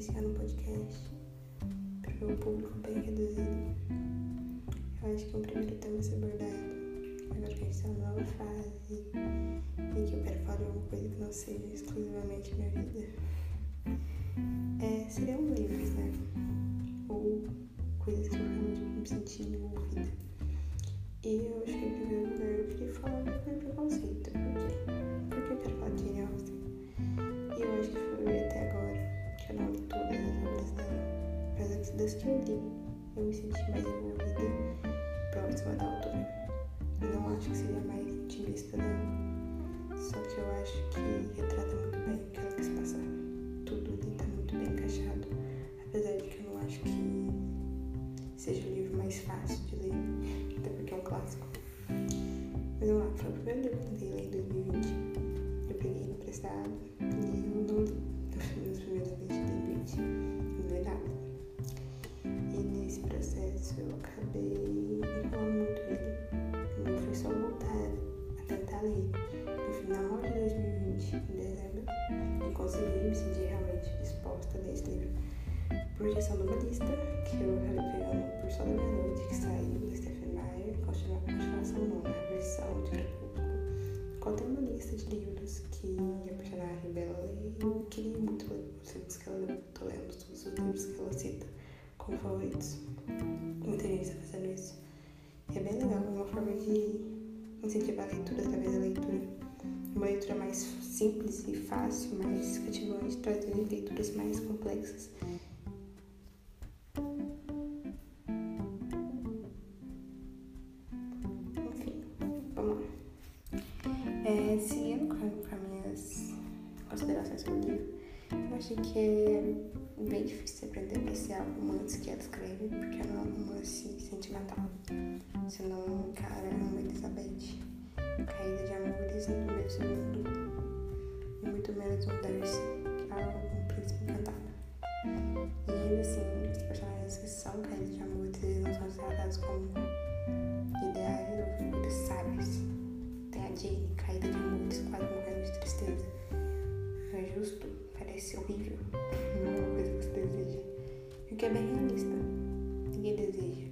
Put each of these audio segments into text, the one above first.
iniciar no podcast para o público bem reduzido. Eu acho que o primeiro tema a ser abordado, agora que a gente está numa nova fase em que eu quero falar de alguma coisa que não seja exclusivamente minha vida, é, seriam livros, né? E consegui me sentir realmente disposta a ler esse livro por questão de uma lista que eu acabei pegando por só da meia-noite, que saiu do Stephen Meyer, continuação não, né? a versão de Crepúsculo. Contém uma lista de livros que a personagem Bela lê e eu queria muito ler os livros que ela leu. Tô lendo todos os livros que ela cita como favoritos. Muita gente está fazendo isso. E é bem legal, é uma forma de incentivar a leitura através da leitura. Uma leitura mais simples e fácil, mais cativante, trazendo leituras mais complexas Enfim, vamos lá. É, seguindo as minhas considerações sobre o livro, eu achei que é bem difícil aprender a apreciar o romance que ela escreve, porque não é um romance sentimental. Você não encara uma Elizabeth caída de amores no primeiro segundo, e muito menos um Darcy, que é um príncipe encantado. E ainda assim, os personagens que são caídos de amores, eles não são tratados como ideais ou figuras sábias. Tem a Jane caída de amores, quase morrendo de tristeza. Não é justo, parece horrível, não é uma coisa que você deseja. E o que é bem realista. Ninguém deseja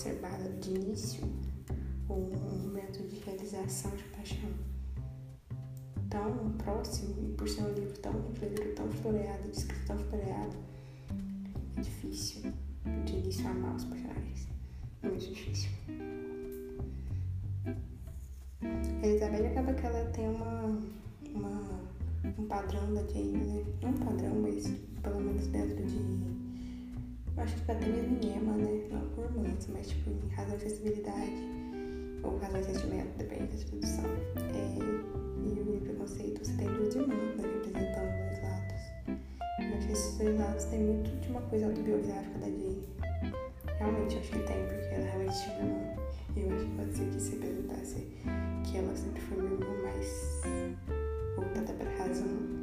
exacerbada de início, ou um momento de realização de paixão tão próximo, e por ser um livro tão livro tão floreado, de escrito tão floreado, é difícil de início amar os personagens. É muito difícil. Elizabeth acaba que ela tem uma, uma, um padrão da Jane, né? Não um padrão, mas pelo menos dentro de. Eu acho que até mesmo em Emma, né? Não por romance, mas tipo em razão de sensibilidade ou razão de sentimento, depende da tradução. É, e o preconceito, você tem duas irmãs né, representando dois lados. Eu acho que esses dois lados têm muito de uma coisa autobiográfica da Jane. Realmente, acho que tem, porque ela realmente tinha uma irmã. E eu acho que pode ser que se representasse que ela sempre foi uma irmã mais voltada para a razão,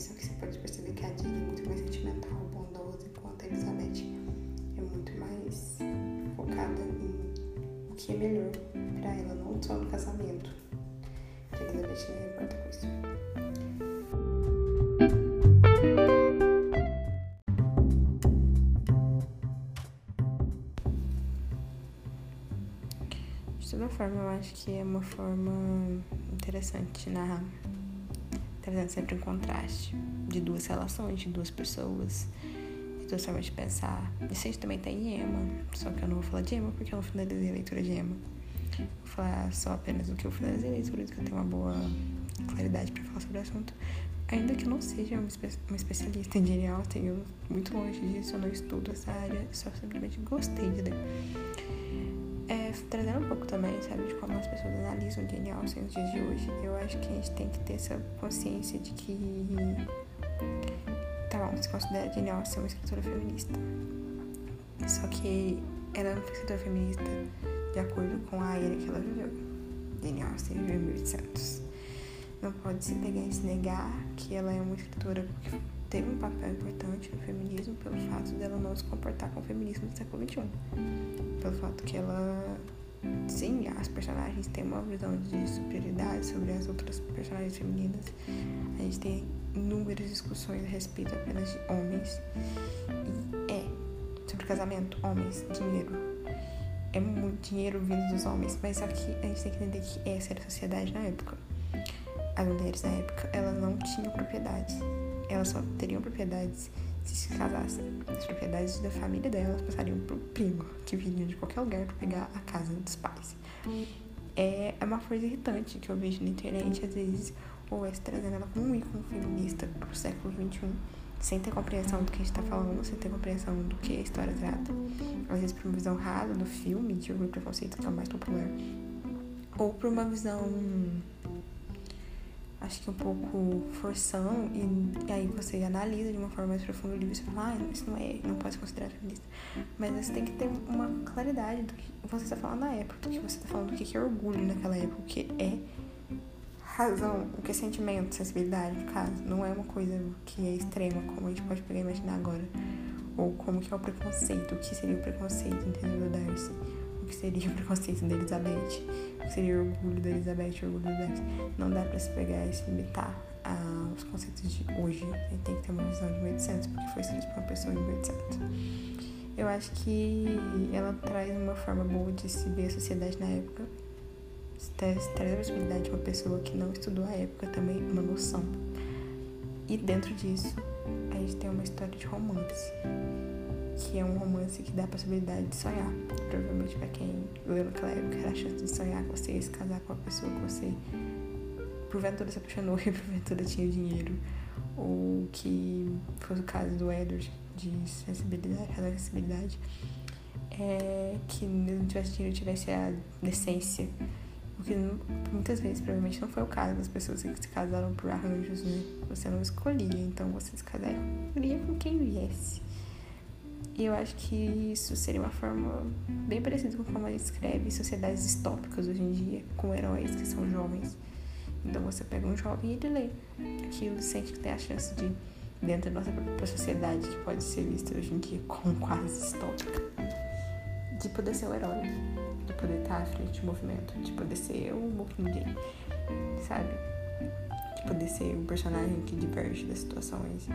só que você pode perceber que a Jane é muito mais sentimental, bondosa, enquanto a Elizabeth é muito mais focada em o que é melhor para ela, não só no casamento. A Elizabeth não importa com isso. De toda forma, eu acho que é uma forma interessante de narrar, trazendo sempre um contraste de duas relações, de duas pessoas, de duas formas de pensar. Isso aí também tem em Emma, só que eu não vou falar de Emma porque eu não finalizei a leitura de Emma. Vou falar só apenas do que eu finalizei a leitura, que eu tenho uma boa claridade para falar sobre o assunto. Ainda que eu não seja uma, espe uma especialista em Austen, eu muito longe disso, eu não estudo essa área, só simplesmente gostei de ler. É, trazendo um pouco também, sabe, de como as pessoas analisam Jane Austen nos dias de hoje, eu acho que a gente tem que ter essa consciência de que tá bom, se considera Jane Austen uma escritora feminista. Só que ela não foi escritora feminista de acordo com a era que ela viveu. Jane Austen viveu em 1800. Não pode se pegar e se negar que ela é uma escritora teve um papel importante no feminismo pelo fato dela não se comportar com o feminismo do século XXI. Pelo fato que ela sim, as personagens têm uma visão de superioridade sobre as outras personagens femininas. A gente tem inúmeras discussões a respeito apenas de homens. E é sobre casamento, homens, dinheiro. É muito dinheiro vindo dos homens, mas só que a gente tem que entender que essa era a sociedade na época. As mulheres na época, elas não tinham propriedades. Elas só teriam propriedades se se casassem. As propriedades da família delas passariam pro primo, que viria de qualquer lugar para pegar a casa dos pais. É, é uma coisa irritante que eu vejo na internet, às vezes, ou é trazendo ela como um ícone feminista pro século XXI, sem ter compreensão do que a gente tá falando, sem ter compreensão do que a história trata. Às vezes por uma visão rasa do filme, de Orgulho Preconceito, que é o mais popular. Ou por uma visão acho que um pouco forçando, e, e, aí você analisa de uma forma mais profunda o livro e você fala, ah, isso não é, não pode ser considerado feminista. Mas você tem que ter uma claridade do que você está falando na época, do que você está falando, do que é orgulho naquela época, o que é razão, o que é sentimento, sensibilidade, no caso. Não é uma coisa que é extrema, como a gente pode pegar e imaginar agora. Ou como que é o preconceito, o que seria o preconceito, entendeu, Darcy? O que seria o preconceito da Elizabeth? seria o orgulho da Elizabeth, o orgulho da Não dá para se pegar e se limitar aos conceitos de hoje. Gente tem que ter uma visão de 1800, porque foi escrito por uma pessoa em 1800. Eu acho que ela traz uma forma boa de se ver a sociedade na época. Traz a possibilidade de uma pessoa que não estudou a época também uma noção. E dentro disso, a gente tem uma história de romance que é um romance que dá a possibilidade de sonhar. Provavelmente para quem leu naquela época era a chance de sonhar com você, se casar com a pessoa que você porventura se apaixonou e porventura tinha dinheiro. Ou que foi o caso do Edward de sensibilidade, sensibilidade. É, que não tivesse dinheiro tivesse a decência. Porque muitas vezes provavelmente não foi o caso das pessoas que se casaram por arranjos, né? Você não escolhia, então você se casaria com quem viesse. E eu acho que isso seria uma forma bem parecida com como a gente escreve sociedades distópicas hoje em dia, com heróis que são jovens. Então você pega um jovem e ele lê aquilo, sente que tem a chance de, dentro da nossa própria sociedade, que pode ser vista hoje em dia como quase distópica, de poder ser o herói, de poder estar à frente do movimento, de poder ser o Mockingjay, sabe? De poder ser o personagem que diverge das situações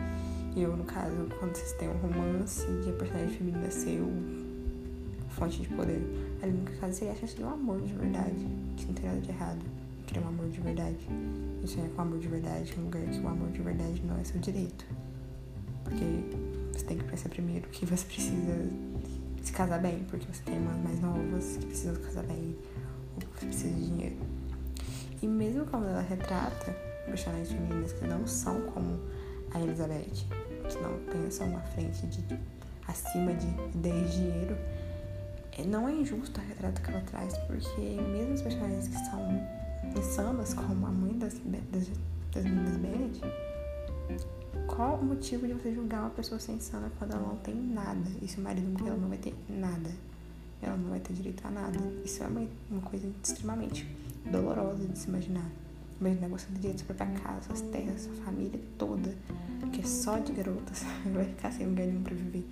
eu, no caso, quando vocês têm um romance e a personagem feminina ser o fonte de poder, ali no caso seria a chance um amor de verdade, que não tem nada de errado. Querer um amor de verdade. E sonhar com um amor de verdade em um lugar que o um amor de verdade não é seu direito. Porque você tem que pensar primeiro que você precisa se casar bem, porque você tem irmãs mais novas que precisam se casar bem, ou você precisa de dinheiro. E mesmo quando ela retrata personagens femininas que não são como a Elizabeth, que não pensam na frente de acima de ideias de dinheiro, é, não é injusto o retrato que ela traz, porque mesmo os personagens que são insanas, como a mãe das, das, das meninas Bennett, qual o motivo de você julgar uma pessoa ser insana quando ela não tem nada? E se o marido morrer, ela não vai ter nada. Ela não vai ter direito a nada. Isso é uma, uma coisa extremamente dolorosa de se imaginar. Imagina você ter direito sua própria casa, suas terras, sua família toda, que é só de garotas, vai ficar sem lugar nenhum pra viver.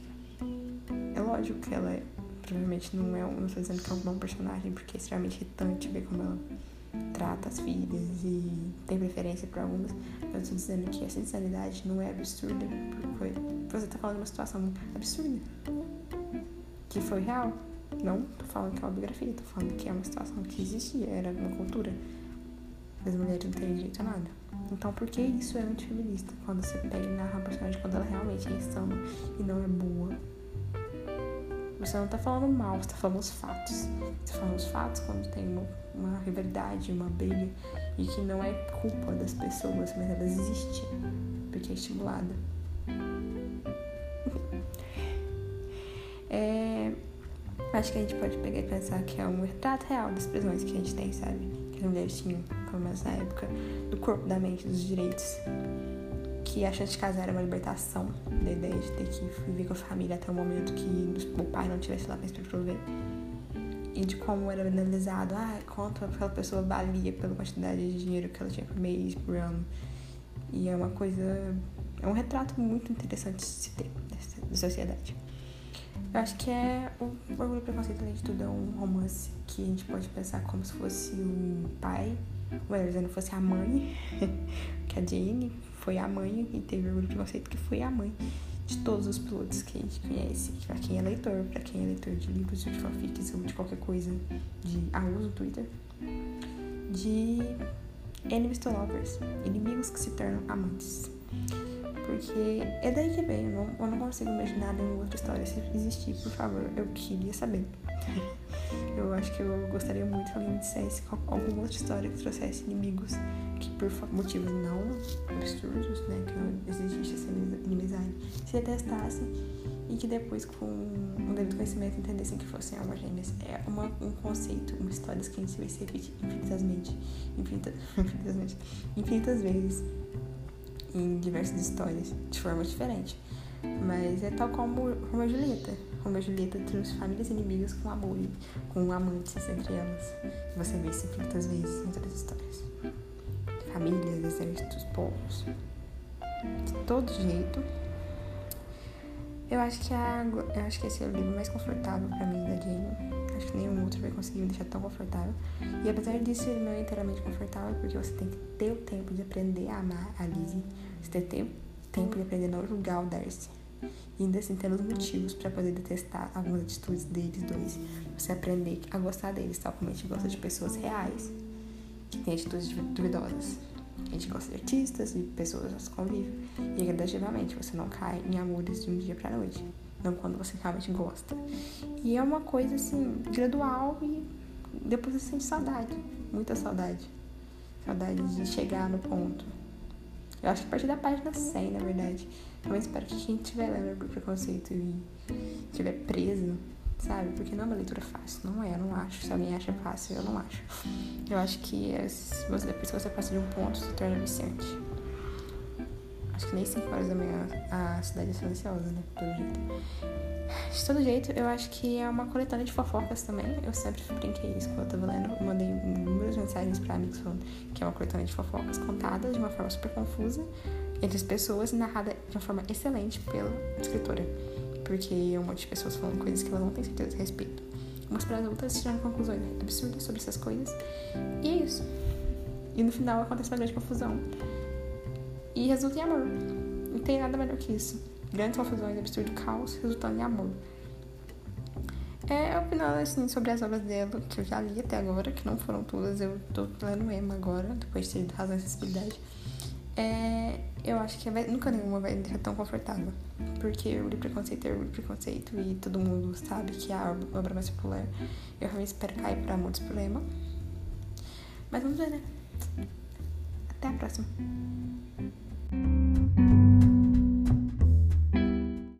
É lógico que ela é, provavelmente não é, não tô dizendo que é um bom personagem, porque é extremamente irritante ver como ela trata as filhas e tem preferência por algumas, mas eu tô dizendo que essa insanidade não é absurda, porque você tá falando de uma situação absurda, que foi real. Não tô falando que é uma biografia, tô falando que é uma situação que existia, era uma cultura as mulheres não têm direito a nada. Então, por que isso é antifeminista? Quando você pega e narra uma personagem quando ela realmente é insana e não é boa. Você não tá falando mal, você tá falando os fatos. Você tá falando os fatos quando tem uma, uma rivalidade, uma briga, e que não é culpa das pessoas, mas ela existe porque é estimulada. é, acho que a gente pode pegar e pensar que é um retrato real das prisões que a gente tem, sabe? Que as mulheres tinham pelo menos na época, do corpo, da mente, dos direitos. Que a chance de casar era uma libertação da ideia de ter que viver com a família até o momento que o pai não tivesse lá pra prover. e de como era analisado, ah, quanto aquela pessoa valia pela quantidade de dinheiro que ela tinha por mês, por ano. E é uma coisa, é um retrato muito interessante de se ter da sociedade. Eu acho que é o Orgulho e Preconceito, além de tudo, é um romance que a gente pode pensar como se fosse um pai, dizendo, fosse a mãe, que a Jane foi a mãe e teve Orgulho e Preconceito, que foi a mãe de todos os pilotos que a gente conhece. Pra quem é leitor, pra quem é leitor de livros, de fanfics ou de qualquer coisa de aluno no Twitter. De Enemies to Lovers, inimigos que se tornam amantes. Porque é daí que vem, eu não, eu não consigo imaginar nenhuma outra história. Se existir, por favor, eu queria saber. Eu acho que eu gostaria muito que alguém me dissesse alguma outra história que trouxesse inimigos que por motivos não absurdos, né, que não existisse essa inimizade, se detestassem e que depois, com um devido conhecimento, entendessem que fossem almas gêmeas. É uma, um conceito, uma história que a gente vai se repetir infinitamente, infinita, infinitamente, infinitas vezes em diversas histórias, de forma diferente. Mas é tal como e Julieta. Romeu e Julieta trouxe famílias inimigas com amor, com amantes entre elas. Você vê isso infinitas vezes em todas as histórias. Famílias, exércitos, povos. De todo jeito. Eu acho que a, eu acho que esse é o livro mais confortável para mim da Jane Acho que nenhum outro vai conseguir me deixar tão confortável. E apesar disso, ele não é inteiramente confortável, porque você tem que ter o tempo de aprender a amar a Lizzie. Você tem que ter o tempo de aprender a não julgar o Darcy. E ainda assim ter os motivos para poder detestar algumas atitudes deles dois. Você aprender a gostar deles, tal como a gente gosta de pessoas reais, que têm atitudes duvidosas. A gente gosta de artistas e pessoas nosso convívio. E gradativamente você não cai em amores de um dia pra noite não quando você realmente gosta. E é uma coisa assim, gradual e depois você sente saudade, muita saudade. Saudade de chegar no ponto. Eu acho que a partir da página 100, na verdade. Eu espero que quem estiver lendo o preconceito e estiver preso, sabe? Porque não é uma leitura fácil, não é, eu não acho. Se alguém acha fácil, eu não acho. Eu acho que você, depois que você passa de um ponto, se torna viciante. Acho que nem 5 horas da manhã a cidade é silenciosa, né? De todo jeito. De todo jeito, eu acho que é uma coletânea de fofocas também. Eu sempre brinquei isso quando eu tava lendo. Eu mandei inúmeras mensagens pra amigos falando que é uma coletânea de fofocas contadas de uma forma super confusa entre as pessoas e narrada de uma forma excelente pela escritora. Porque é um monte de pessoas falando coisas que ela não tem certeza a respeito. Umas para as outras tirando conclusões absurdas sobre essas coisas. E é isso. E no final acontece uma grande confusão e resulta em amor. Não tem nada melhor que isso. Grandes confusões, absurdo caos, resultando em amor. É, opinando assim sobre as obras dela, que eu já li até agora, que não foram todas, eu tô lendo Emma agora, depois de ter razão e sensibilidade. É, eu acho que nunca nenhuma vai me deixar tão confortável. Porque o preconceito é o preconceito e todo mundo sabe que é a obra mais popular. Eu realmente espero cair para muitos problemas. Mas vamos ver, né? Até a próxima. thank you